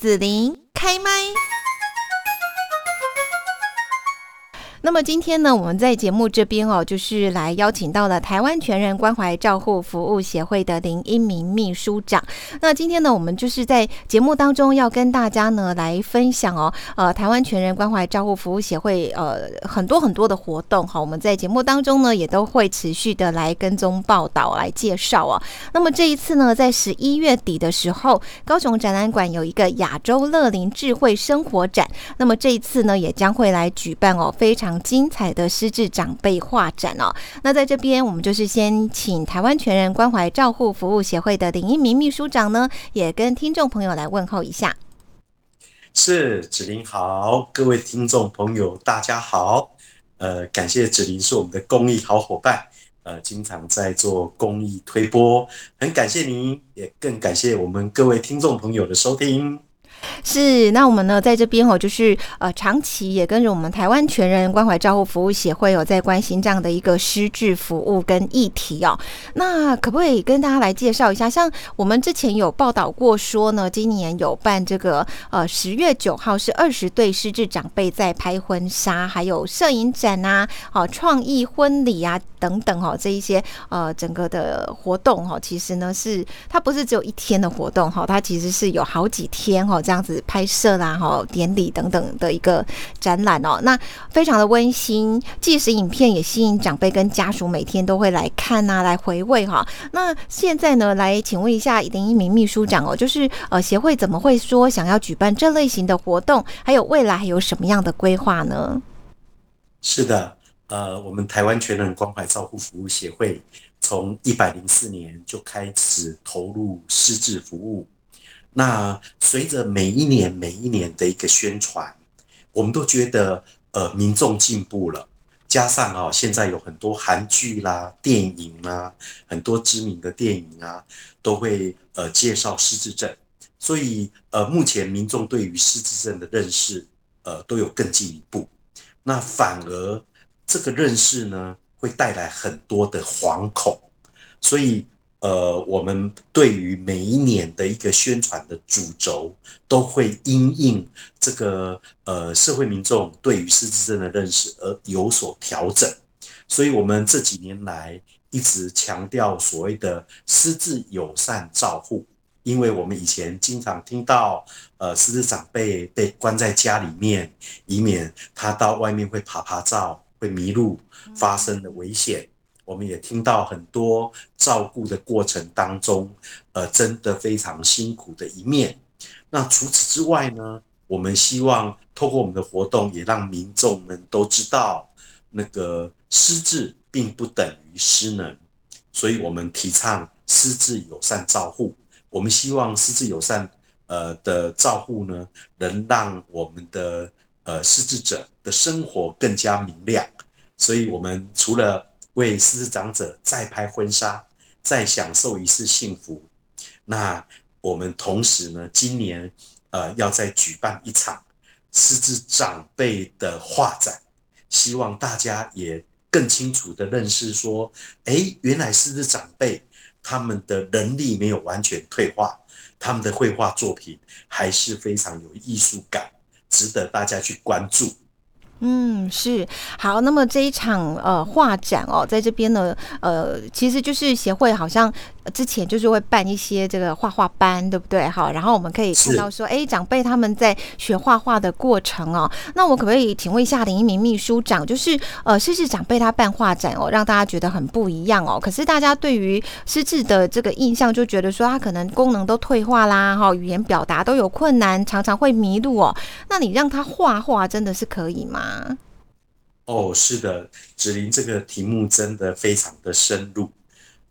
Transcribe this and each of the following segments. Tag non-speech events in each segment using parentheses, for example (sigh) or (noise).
子琳开麦。那么今天呢，我们在节目这边哦，就是来邀请到了台湾全人关怀照护服务协会的林英明秘书长。那今天呢，我们就是在节目当中要跟大家呢来分享哦，呃，台湾全人关怀照护服务协会呃很多很多的活动哈，我们在节目当中呢也都会持续的来跟踪报道来介绍啊。那么这一次呢，在十一月底的时候，高雄展览馆有一个亚洲乐龄智慧生活展，那么这一次呢，也将会来举办哦，非常。精彩的失智长辈画展哦，那在这边我们就是先请台湾全人关怀照护服务协会的林一鸣秘书长呢，也跟听众朋友来问候一下。是子林好，各位听众朋友大家好，呃，感谢子林是我们的公益好伙伴，呃，经常在做公益推播，很感谢您，也更感谢我们各位听众朋友的收听。是，那我们呢，在这边哦，就是呃，长期也跟着我们台湾全人关怀照护服务协会有在关心这样的一个失智服务跟议题哦。那可不可以跟大家来介绍一下？像我们之前有报道过说呢，今年有办这个呃十月九号是二十对失智长辈在拍婚纱，还有摄影展啊，好创意婚礼啊等等哦，这一些呃整个的活动哈，其实呢是它不是只有一天的活动哈，它其实是有好几天哈。这样子拍摄啦，哈，典礼等等的一个展览哦，那非常的温馨，即使影片也吸引长辈跟家属每天都会来看啊，来回味哈。那现在呢，来请问一下林一鸣秘书长哦，就是呃协会怎么会说想要举办这类型的活动，还有未来还有什么样的规划呢？是的，呃，我们台湾全人关怀照护服务协会从一百零四年就开始投入失智服务。那随着每一年每一年的一个宣传，我们都觉得呃民众进步了，加上啊现在有很多韩剧啦、电影啊，很多知名的电影啊都会呃介绍失智症，所以呃目前民众对于失智症的认识呃都有更进一步，那反而这个认识呢会带来很多的惶恐，所以。呃，我们对于每一年的一个宣传的主轴，都会因应这个呃社会民众对于失智症的认识而有所调整。所以，我们这几年来一直强调所谓的失智友善照护，因为我们以前经常听到，呃，失智长辈被关在家里面，以免他到外面会爬爬照、会迷路发生的危险。我们也听到很多照顾的过程当中，呃，真的非常辛苦的一面。那除此之外呢，我们希望透过我们的活动，也让民众们都知道，那个失智并不等于失能。所以，我们提倡失智友善照护。我们希望失智友善呃的照护呢，能让我们的呃失智者的生活更加明亮。所以，我们除了为失智长者再拍婚纱，再享受一次幸福。那我们同时呢，今年呃要再举办一场失智长辈的画展，希望大家也更清楚的认识说，哎，原来失智长辈他们的能力没有完全退化，他们的绘画作品还是非常有艺术感，值得大家去关注。嗯，是好。那么这一场呃画展哦，在这边呢，呃，其实就是协会好像。之前就是会办一些这个画画班，对不对？好，然后我们可以看到说，哎，长辈他们在学画画的过程哦。那我可不可以请问一下林一鸣秘书长，就是呃，失智长辈他办画展哦，让大家觉得很不一样哦。可是大家对于失智的这个印象，就觉得说他可能功能都退化啦，哈，语言表达都有困难，常常会迷路哦。那你让他画画，真的是可以吗？哦，是的，子林这个题目真的非常的深入。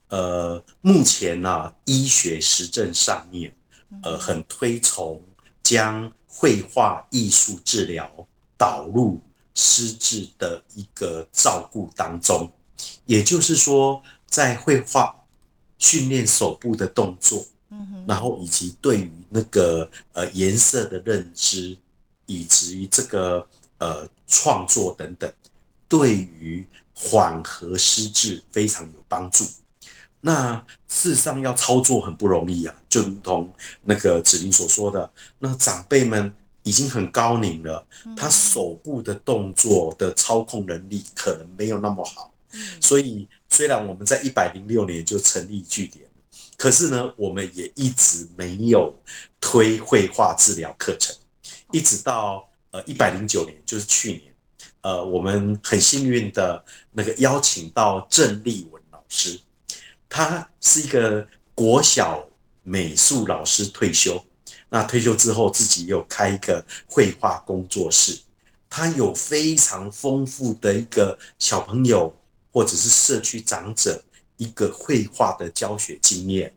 呃，目前呢，医学实证上面，呃，很推崇将绘画艺术治疗导入失智的一个照顾当中。也就是说，在绘画训练手部的动作，嗯然后以及对于那个呃颜色的认知，以及这个呃创作等等，对于缓和失智非常有帮助。那事实上要操作很不容易啊，就如同那个子林所说的，那长辈们已经很高龄了，他手部的动作的操控能力可能没有那么好，所以虽然我们在一百零六年就成立据点，可是呢，我们也一直没有推绘画治疗课程，一直到呃一百零九年，就是去年，呃，我们很幸运的那个邀请到郑立文老师。他是一个国小美术老师退休，那退休之后自己又开一个绘画工作室，他有非常丰富的一个小朋友或者是社区长者一个绘画的教学经验。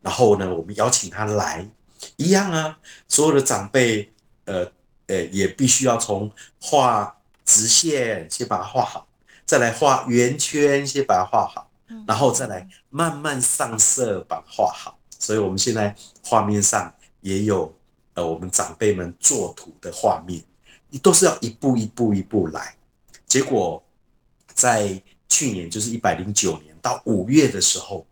然后呢，我们邀请他来，一样啊，所有的长辈，呃呃，也必须要从画直线先把它画好，再来画圆圈先把它画好。然后再来慢慢上色，把画好。所以，我们现在画面上也有呃，我们长辈们作图的画面，你都是要一步一步一步来。结果在去年，就是一百零九年到五月的时候，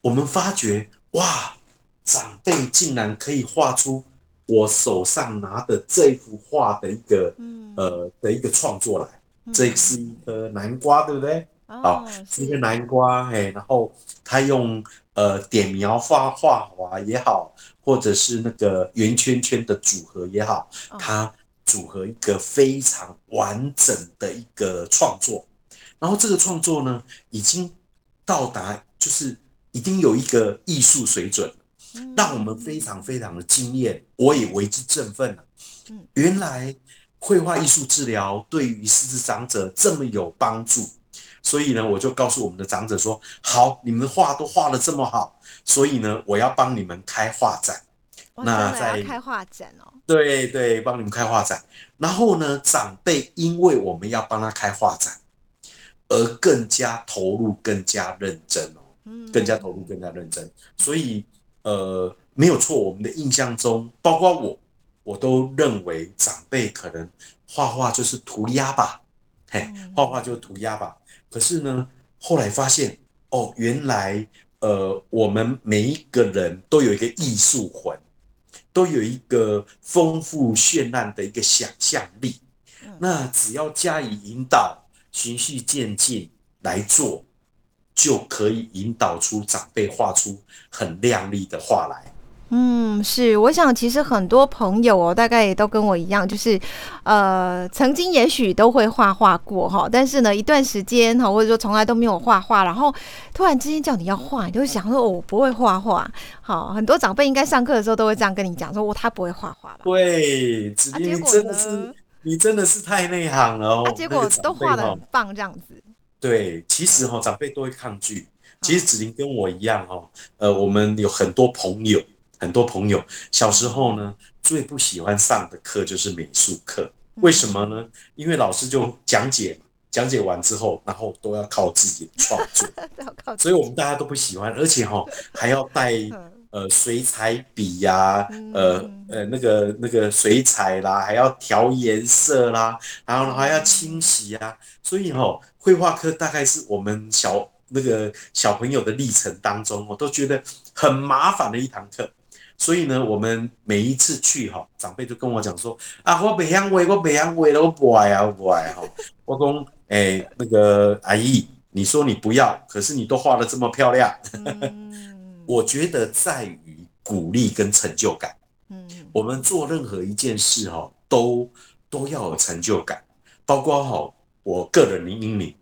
我们发觉哇，长辈竟然可以画出我手上拿的这幅画的一个呃的一个创作来。这是一颗南瓜，对不对？好，是一个南瓜，嘿，然后他用呃点描画画法也好，或者是那个圆圈圈的组合也好，他组合一个非常完整的一个创作。然后这个创作呢，已经到达就是已经有一个艺术水准，让我们非常非常的惊艳，我也为之振奋原来绘画艺术治疗对于失智长者这么有帮助。所以呢，我就告诉我们的长者说：“好，你们画都画的这么好，所以呢，我要帮你们开画展。那在开画展哦，对对，帮你们开画展。然后呢，长辈因为我们要帮他开画展，而更加投入、更加认真哦，嗯，更加投入、更加认真。所以，呃，没有错，我们的印象中，包括我，我都认为长辈可能画画就是涂鸦吧，嘿，画画就是涂鸦吧。”可是呢，后来发现哦，原来呃，我们每一个人都有一个艺术魂，都有一个丰富绚烂的一个想象力。那只要加以引导，循序渐进来做，就可以引导出长辈画出很亮丽的画来。嗯，是，我想其实很多朋友哦，大概也都跟我一样，就是，呃，曾经也许都会画画过哈，但是呢，一段时间哈，或者说从来都没有画画，然后突然之间叫你要画，你就想说，哦我不会画画。好，很多长辈应该上课的时候都会这样跟你讲，说，我他不会画画了？对，子你真的是，你真的是太内行了哦。结果都画的很棒，这样子。对，其实哈，长辈都会抗拒。其实子林跟我一样哈，呃，我们有很多朋友。很多朋友小时候呢，最不喜欢上的课就是美术课。为什么呢？因为老师就讲解，讲解完之后，然后都要靠自己创作，(laughs) 所以我们大家都不喜欢，而且哈还要带呃水彩笔呀，呃呃那个那个水彩啦，还要调颜色啦，然后还要清洗啊。所以哈，绘画课大概是我们小那个小朋友的历程当中，我都觉得很麻烦的一堂课。所以呢，我们每一次去哈，长辈都跟我讲说啊，我北洋味，我北洋味了，我不爱啊，我不爱哈。(laughs) 我讲，哎，那个阿姨，你说你不要，可是你都画的这么漂亮。(laughs) 我觉得在于鼓励跟成就感。嗯，我们做任何一件事哈，都都要有成就感。包括哈，我个人林英明，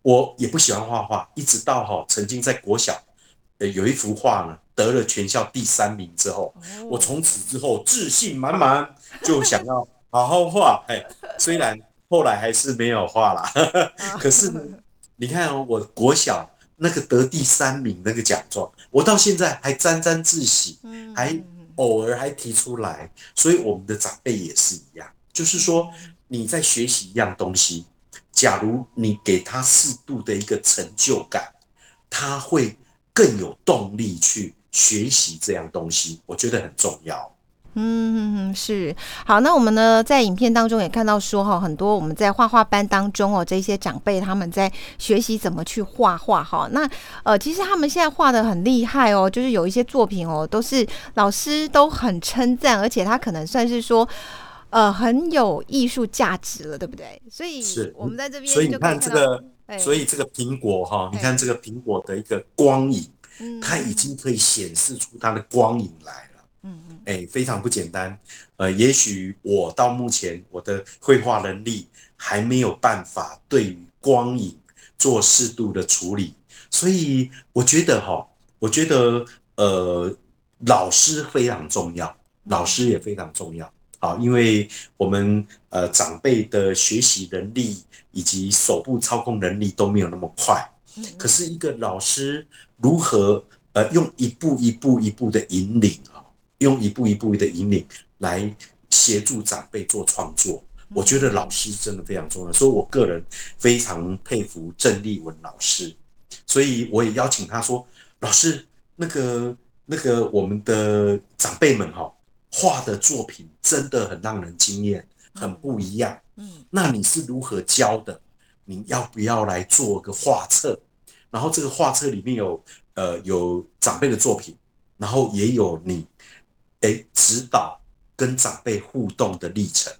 我也不喜欢画画，一直到哈，曾经在国小，呃，有一幅画呢。得了全校第三名之后，我从此之后自信满满，就想要好好画。哎，虽然后来还是没有画啦，(laughs) 可是呢，你看哦，我国小那个得第三名那个奖状，我到现在还沾沾自喜，还偶尔还提出来。所以我们的长辈也是一样，就是说你在学习一样东西，假如你给他适度的一个成就感，他会更有动力去。学习这样东西，我觉得很重要。嗯，是好。那我们呢，在影片当中也看到说哈，很多我们在画画班当中哦，这些长辈他们在学习怎么去画画哈。那呃，其实他们现在画的很厉害哦，就是有一些作品哦，都是老师都很称赞，而且他可能算是说呃很有艺术价值了，对不对？所以是我们在这边，所以你看这个，所以这个苹果哈，你看这个苹果的一个光影，它已经可以显示出它的光影来了。嗯嗯，哎，非常不简单。呃，也许我到目前我的绘画能力还没有办法对于光影做适度的处理，所以我觉得哈，我觉得呃，老师非常重要，老师也非常重要。好，因为我们呃长辈的学习能力以及手部操控能力都没有那么快，可是一个老师如何呃用一步一步一步的引领啊？用一步一步的引领来协助长辈做创作，我觉得老师真的非常重要，所以我个人非常佩服郑丽文老师，所以我也邀请他说：“老师，那个那个我们的长辈们哈画的作品真的很让人惊艳，很不一样。嗯，那你是如何教的？你要不要来做个画册？然后这个画册里面有呃有长辈的作品，然后也有你。”哎，指导跟长辈互动的历程，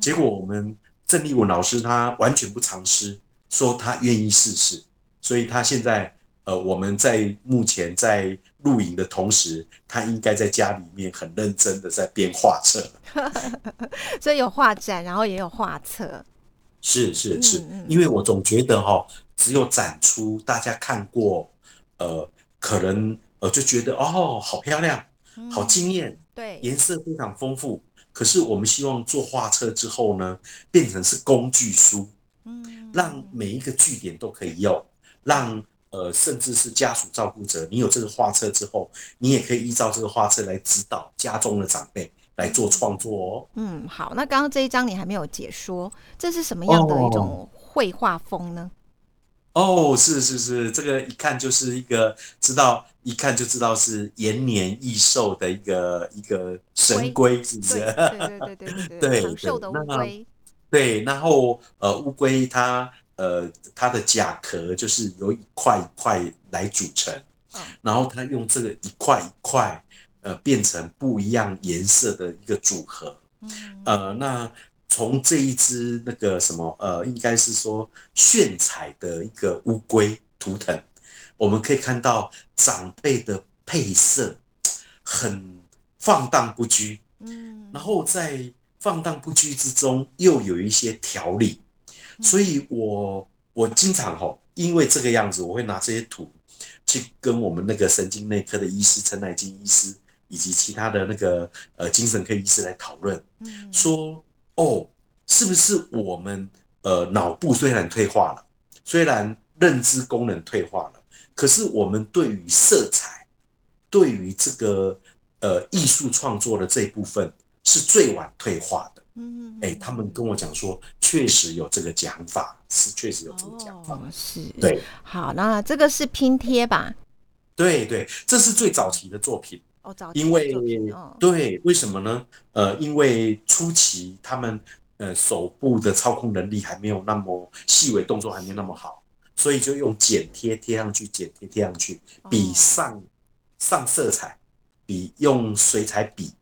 结果我们郑立文老师他完全不尝试，说他愿意试试，所以他现在呃，我们在目前在录影的同时，他应该在家里面很认真的在编画册，(laughs) 所以有画展，然后也有画册，是是是，因为我总觉得哈，只有展出大家看过，呃，可能呃就觉得哦，好漂亮。好惊艳，对，颜色非常丰富。可是我们希望做画册之后呢，变成是工具书，嗯，让每一个据点都可以用，让呃，甚至是家属照顾者，你有这个画册之后，你也可以依照这个画册来指导家中的长辈来做创作哦。嗯，好，那刚刚这一章你还没有解说，这是什么样的一种绘画风呢？哦，是是是，这个一看就是一个知道，一看就知道是延年益寿的一个一个神龟，是不是？对对对对 (laughs) 对，长寿的乌龟。对，然后呃，乌龟它呃它的甲壳就是由一块一块来组成，然后它用这个一块一块呃变成不一样颜色的一个组合，嗯呃那。从这一只那个什么呃，应该是说炫彩的一个乌龟图腾，我们可以看到长辈的配色很放荡不拘，嗯，然后在放荡不拘之中又有一些条理，所以我我经常吼，因为这个样子，我会拿这些图去跟我们那个神经内科的医师陈乃金医师以及其他的那个呃精神科医师来讨论，嗯，说。哦，是不是我们呃脑部虽然退化了，虽然认知功能退化了，可是我们对于色彩，对于这个呃艺术创作的这一部分是最晚退化的。嗯，哎，他们跟我讲说，确实有这个讲法，是确实有这个讲法。是，对。好，那这个是拼贴吧？对对，这是最早期的作品。因为对，为什么呢？呃，因为初期他们呃手部的操控能力还没有那么细微，动作还没那么好，所以就用剪贴贴上去，剪贴贴上去，比上上色彩，比用水彩笔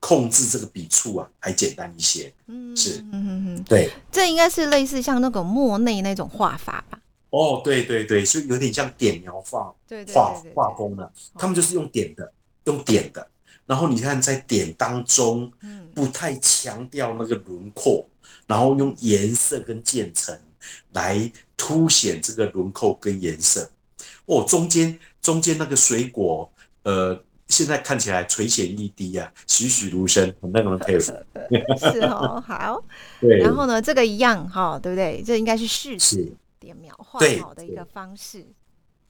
控制这个笔触啊还简单一些。嗯，是，嗯嗯嗯，对，这应该是类似像那个莫内那种画法吧？哦，对对对，就有点像点描画画画风的，他们就是用点的。用点的，然后你看在点当中，嗯，不太强调那个轮廓，然后用颜色跟渐层来凸显这个轮廓跟颜色。哦，中间中间那个水果，呃，现在看起来垂涎欲滴啊，栩栩如生，很让人佩服。是哦，好。(laughs) 对。然后呢，这个一样哈，对不对？这应该是视觉点描画好的一个方式。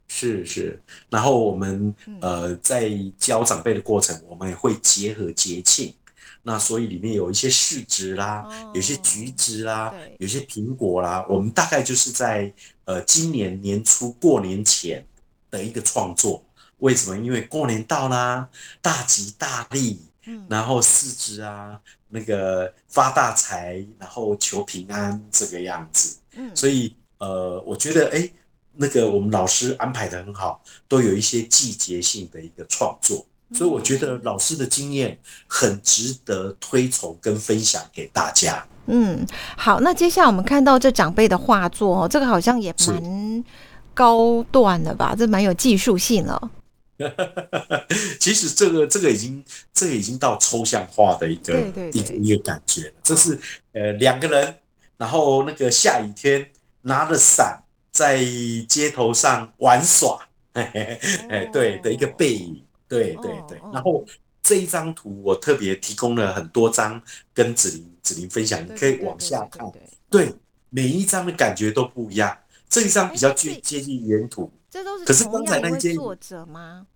是是，然后我们呃在教长辈的过程，我们也会结合节庆，那所以里面有一些柿子啦，有些橘子啦，有些苹果啦，我们大概就是在呃今年年初过年前的一个创作。为什么？因为过年到啦，大吉大利，然后四肢啊，那个发大财，然后求平安这个样子。嗯，所以呃，我觉得哎，那个我们老师安排的很好，都有一些季节性的一个创作，所以我觉得老师的经验很值得推崇跟分享给大家。嗯，好，那接下来我们看到这长辈的画作哦，这个好像也蛮高段的吧？这蛮有技术性了。(laughs) 其实这个这个已经这个已经到抽象化的一个一个一个感觉了。这是呃两个人，然后那个下雨天拿着伞在街头上玩耍，哎对的一个背影，对对对。然后这一张图我特别提供了很多张跟子琳子琳分享，你可以往下看，对每一张的感觉都不一样。这一张比较接接近原图。这都是可是刚才那间作者吗？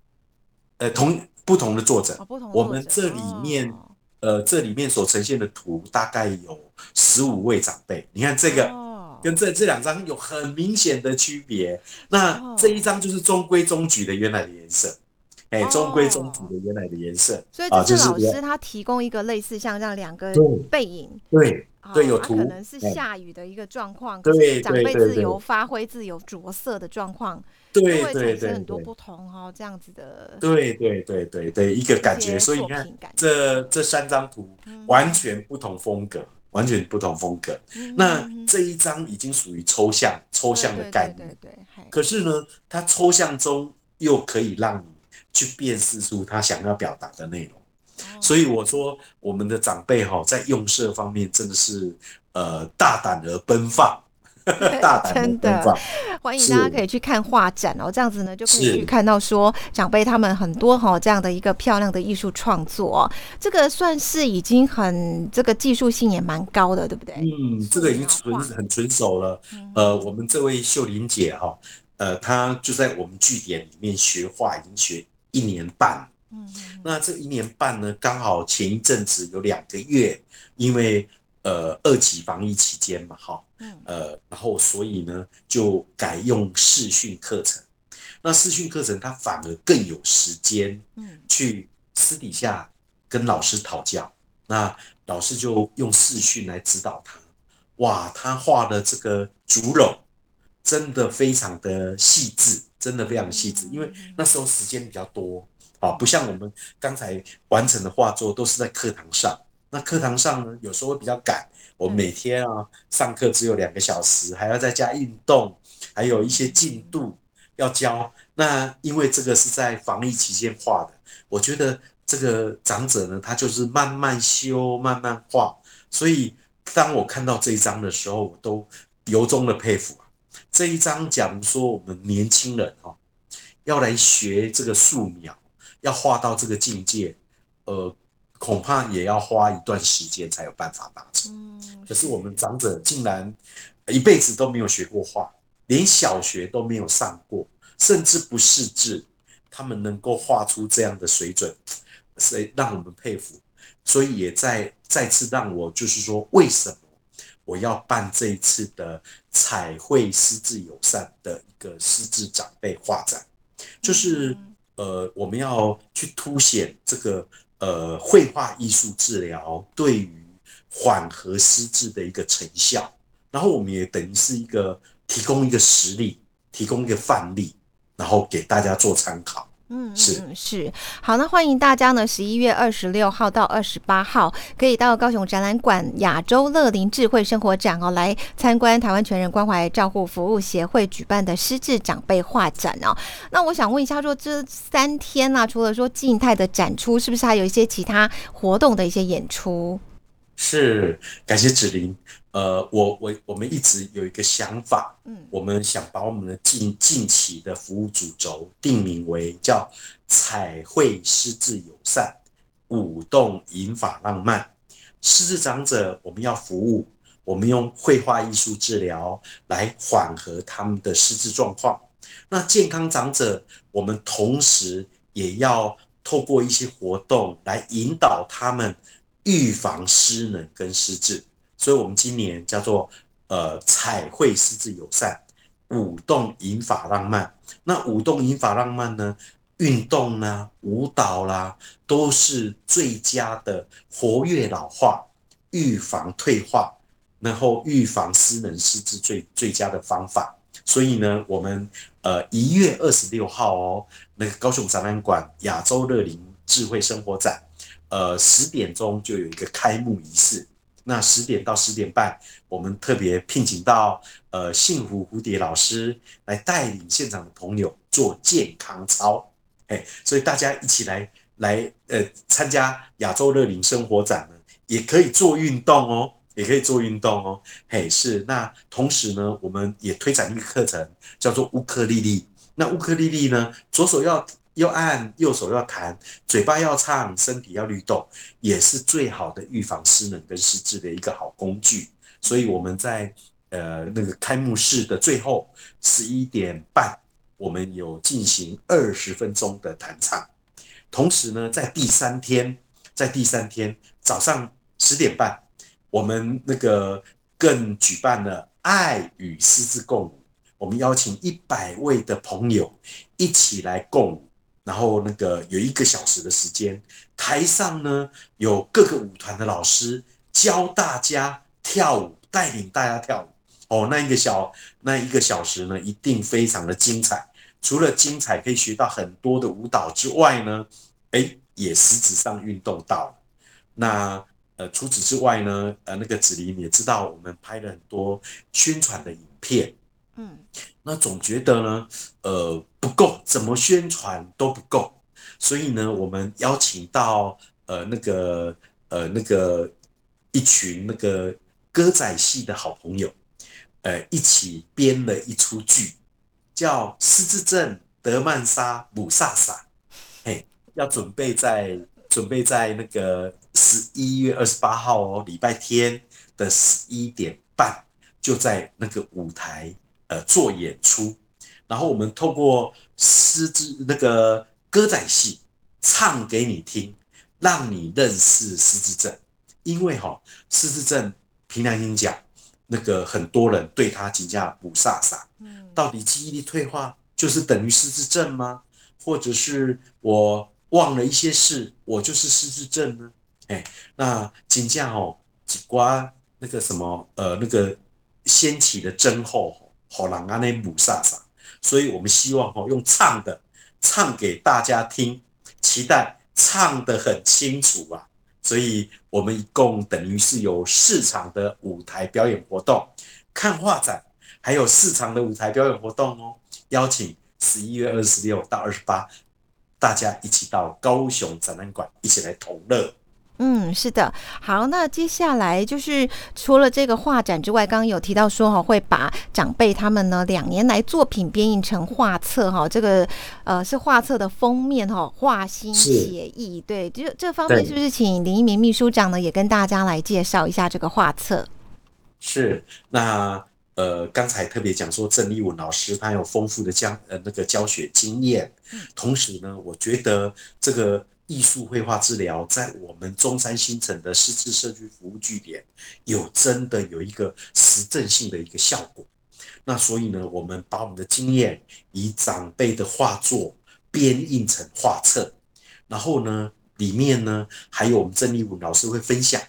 呃，同不同的作者，我们这里面呃，这里面所呈现的图大概有十五位长辈。你看这个跟这这两张有很明显的区别。那这一张就是中规中矩的原来的颜色，哎，中规中矩的原来的颜色。所以这是老师他提供一个类似像这样两个背影，对。对，有图，可能是下雨的一个状况，对，长辈自由发挥、自由着色的状况，对，对对生很多不同哈，这样子的，对，对，对，对，对，一个感觉。所以你看，这这三张图完全不同风格，完全不同风格。那这一张已经属于抽象，抽象的概念，对，可是呢，它抽象中又可以让你去辨识出他想要表达的内容。所以我说，我们的长辈哈，在用色方面真的是呃大胆而奔放，(laughs) 大胆而奔放。欢迎大家可以去看画展哦，这样子呢就可以去看到说长辈他们很多哈这样的一个漂亮的艺术创作，这个算是已经很这个技术性也蛮高的，对不对？嗯，这个已经纯很纯熟了。呃，我们这位秀玲姐哈，呃，她就在我们据点里面学画，已经学一年半。嗯，那这一年半呢，刚好前一阵子有两个月，因为呃二级防疫期间嘛，哈，嗯，呃，然后所以呢就改用视讯课程。那视讯课程他反而更有时间，嗯，去私底下跟老师讨教。那老师就用视讯来指导他。哇，他画的这个竹篓真的非常的细致，真的非常细致，因为那时候时间比较多。啊，不像我们刚才完成的画作都是在课堂上。那课堂上呢，有时候会比较赶。我每天啊，上课只有两个小时，还要在家运动，还有一些进度要交。那因为这个是在防疫期间画的，我觉得这个长者呢，他就是慢慢修、慢慢画。所以当我看到这一章的时候，我都由衷的佩服。这一章，假如说我们年轻人哈，要来学这个素描。要画到这个境界，呃，恐怕也要花一段时间才有办法达成。嗯，可是我们长者竟然一辈子都没有学过画，连小学都没有上过，甚至不识字，他们能够画出这样的水准，所以让我们佩服。所以也在再次让我就是说，为什么我要办这一次的彩绘失智友善的一个失智长辈画展，就是。呃，我们要去凸显这个呃绘画艺术治疗对于缓和失智的一个成效，然后我们也等于是一个提供一个实例，提供一个范例，然后给大家做参考。嗯，是是好，那欢迎大家呢，十一月二十六号到二十八号，可以到高雄展览馆亚洲乐龄智慧生活展哦，来参观台湾全人关怀照护服务协会举办的失智长辈画展哦。那我想问一下，说这三天呢，除了说静态的展出，是不是还有一些其他活动的一些演出？是，感谢子琳。呃，我我我们一直有一个想法，嗯，我们想把我们的近近期的服务主轴定名为叫彩绘失智友善，舞动引法浪漫。失智长者我们要服务，我们用绘画艺术治疗来缓和他们的失智状况。那健康长者，我们同时也要透过一些活动来引导他们预防失能跟失智。所以，我们今年叫做呃彩绘失智友善，舞动引法浪漫。那舞动引法浪漫呢，运动啦、舞蹈啦，都是最佳的活跃老化、预防退化，然后预防失能失智最最佳的方法。所以呢，我们呃一月二十六号哦，那个高雄展览馆亚洲乐龄智慧生活展，呃十点钟就有一个开幕仪式。那十点到十点半，我们特别聘请到呃幸福蝴蝶老师来带领现场的朋友做健康操，哎，所以大家一起来来呃参加亚洲乐龄生活展呢，也可以做运动哦，也可以做运动哦，嘿，是。那同时呢，我们也推展一个课程，叫做乌克丽丽。那乌克丽丽呢，左手要。要按右手要弹，嘴巴要唱，身体要律动，也是最好的预防失能跟失智的一个好工具。所以我们在呃那个开幕式的最后十一点半，我们有进行二十分钟的弹唱。同时呢，在第三天，在第三天早上十点半，我们那个更举办了爱与失智共舞，我们邀请一百位的朋友一起来共舞。然后那个有一个小时的时间，台上呢有各个舞团的老师教大家跳舞，带领大家跳舞。哦，那一个小那一个小时呢，一定非常的精彩。除了精彩，可以学到很多的舞蹈之外呢，哎，也实质上运动到了。那呃，除此之外呢，呃，那个子琳也知道，我们拍了很多宣传的影片。嗯，那总觉得呢，呃，不够，怎么宣传都不够，所以呢，我们邀请到呃那个呃那个一群那个歌仔戏的好朋友，呃，一起编了一出剧，叫《狮子镇德曼莎姆萨萨》，嘿，要准备在准备在那个十一月二十八号哦，礼拜天的十一点半，就在那个舞台。呃，做演出，然后我们透过狮子那个歌仔戏唱给你听，让你认识失智症。因为哈，失智症凭良心讲，那个很多人对他评价不飒飒。嗯，到底记忆力退化就是等于失智症吗？或者是我忘了一些事，我就是失智症呢？哎，那金价哦，几瓜那个什么呃，那个掀起的真后。好让阿内姆萨萨，所以我们希望哈用唱的唱给大家听，期待唱得很清楚啊！所以我们一共等于是有四场的舞台表演活动，看画展，还有四场的舞台表演活动哦。邀请十一月二十六到二十八，大家一起到高雄展览馆一起来同乐。嗯，是的，好，那接下来就是除了这个画展之外，刚刚有提到说哈，会把长辈他们呢两年来作品编印成画册哈，这个呃是画册的封面哈，画心写意，对，这这方面是不是请林一鸣秘书长呢也跟大家来介绍一下这个画册？是，那呃刚才特别讲说郑立文老师他有丰富的教呃那个教学经验，同时呢，我觉得这个。艺术绘画治疗在我们中山新城的失智社区服务据点有真的有一个实证性的一个效果。那所以呢，我们把我们的经验以长辈的画作编印成画册，然后呢，里面呢还有我们郑立文老师会分享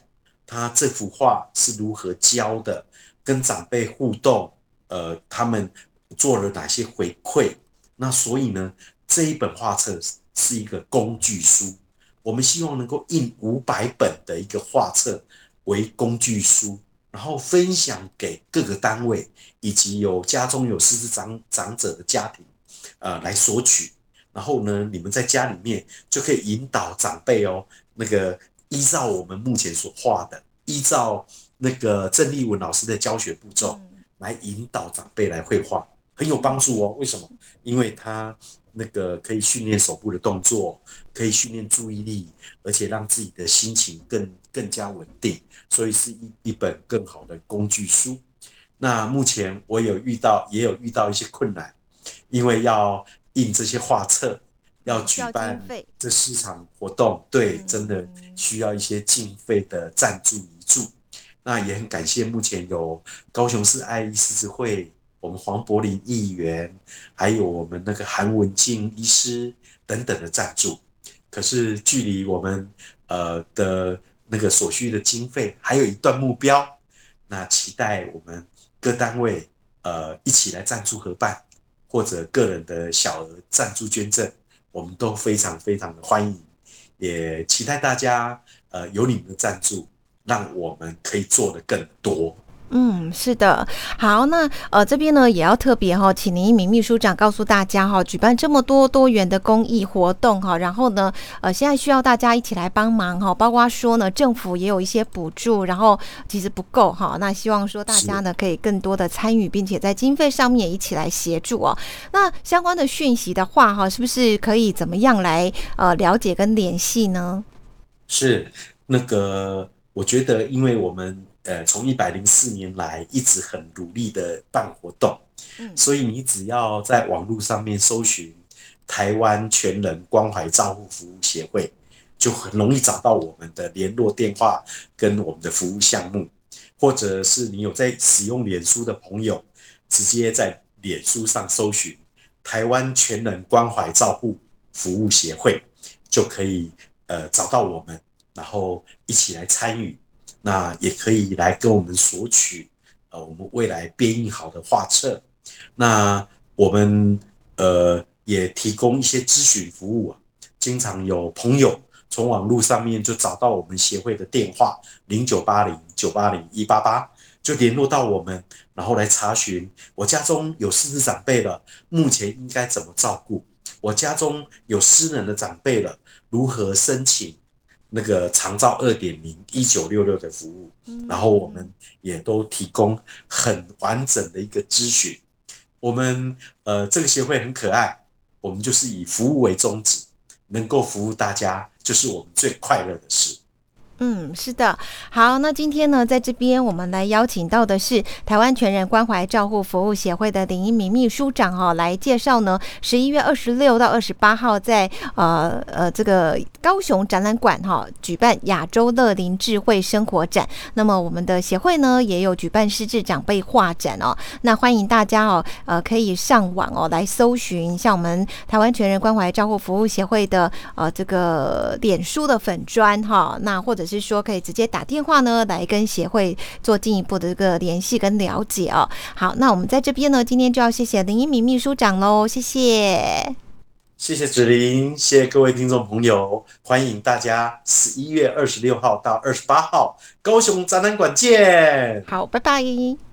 他这幅画是如何教的，跟长辈互动，呃，他们做了哪些回馈。那所以呢，这一本画册。是一个工具书，我们希望能够印五百本的一个画册为工具书，然后分享给各个单位以及有家中有失智长长者的家庭，呃，来索取。然后呢，你们在家里面就可以引导长辈哦，那个依照我们目前所画的，依照那个郑丽文老师的教学步骤来引导长辈来绘画，很有帮助哦。为什么？因为他。那个可以训练手部的动作，可以训练注意力，而且让自己的心情更更加稳定，所以是一一本更好的工具书。那目前我有遇到，也有遇到一些困难，因为要印这些画册，要举办这市场活动，对，真的需要一些经费的赞助遗助。那也很感谢目前有高雄市爱医狮子会。我们黄柏林议员，还有我们那个韩文静医师，等等的赞助。可是距离我们呃的那个所需的经费还有一段目标，那期待我们各单位呃一起来赞助合办，或者个人的小额赞助捐赠，我们都非常非常的欢迎，也期待大家呃有你们的赞助，让我们可以做的更多。嗯，是的，好，那呃这边呢也要特别哈，请林一鸣秘书长告诉大家哈，举办这么多多元的公益活动哈，然后呢呃现在需要大家一起来帮忙哈，包括说呢政府也有一些补助，然后其实不够哈，那希望说大家呢可以更多的参与，并且在经费上面一起来协助哦。那相关的讯息的话哈，是不是可以怎么样来呃了解跟联系呢？是那个，我觉得因为我们。呃，从一百零四年来一直很努力的办活动，嗯，所以你只要在网络上面搜寻台湾全人关怀照护服务协会，就很容易找到我们的联络电话跟我们的服务项目，或者是你有在使用脸书的朋友，直接在脸书上搜寻台湾全人关怀照护服务协会，就可以呃找到我们，然后一起来参与。那也可以来跟我们索取，呃，我们未来编译好的画册。那我们呃也提供一些咨询服务啊，经常有朋友从网络上面就找到我们协会的电话零九八零九八零一八八，就联络到我们，然后来查询我家中有失智长辈了，目前应该怎么照顾？我家中有失能的长辈了，如何申请？那个长照二点零一九六六的服务，然后我们也都提供很完整的一个咨询。我们呃这个协会很可爱，我们就是以服务为宗旨，能够服务大家就是我们最快乐的事。嗯，是的，好，那今天呢，在这边我们来邀请到的是台湾全人关怀照护服务协会的林一鸣秘书长哦，来介绍呢，十一月二十六到二十八号在呃呃这个高雄展览馆哈举办亚洲乐龄智慧生活展。那么我们的协会呢也有举办失智长辈画展哦，那欢迎大家哦呃可以上网哦来搜寻像我们台湾全人关怀照护服务协会的呃这个脸书的粉砖哈，那或者。是说可以直接打电话呢，来跟协会做进一步的一个联系跟了解哦。好，那我们在这边呢，今天就要谢谢林一鸣秘书长喽，谢谢，谢谢子林，谢谢各位听众朋友，欢迎大家十一月二十六号到二十八号高雄展览馆见。好，拜拜。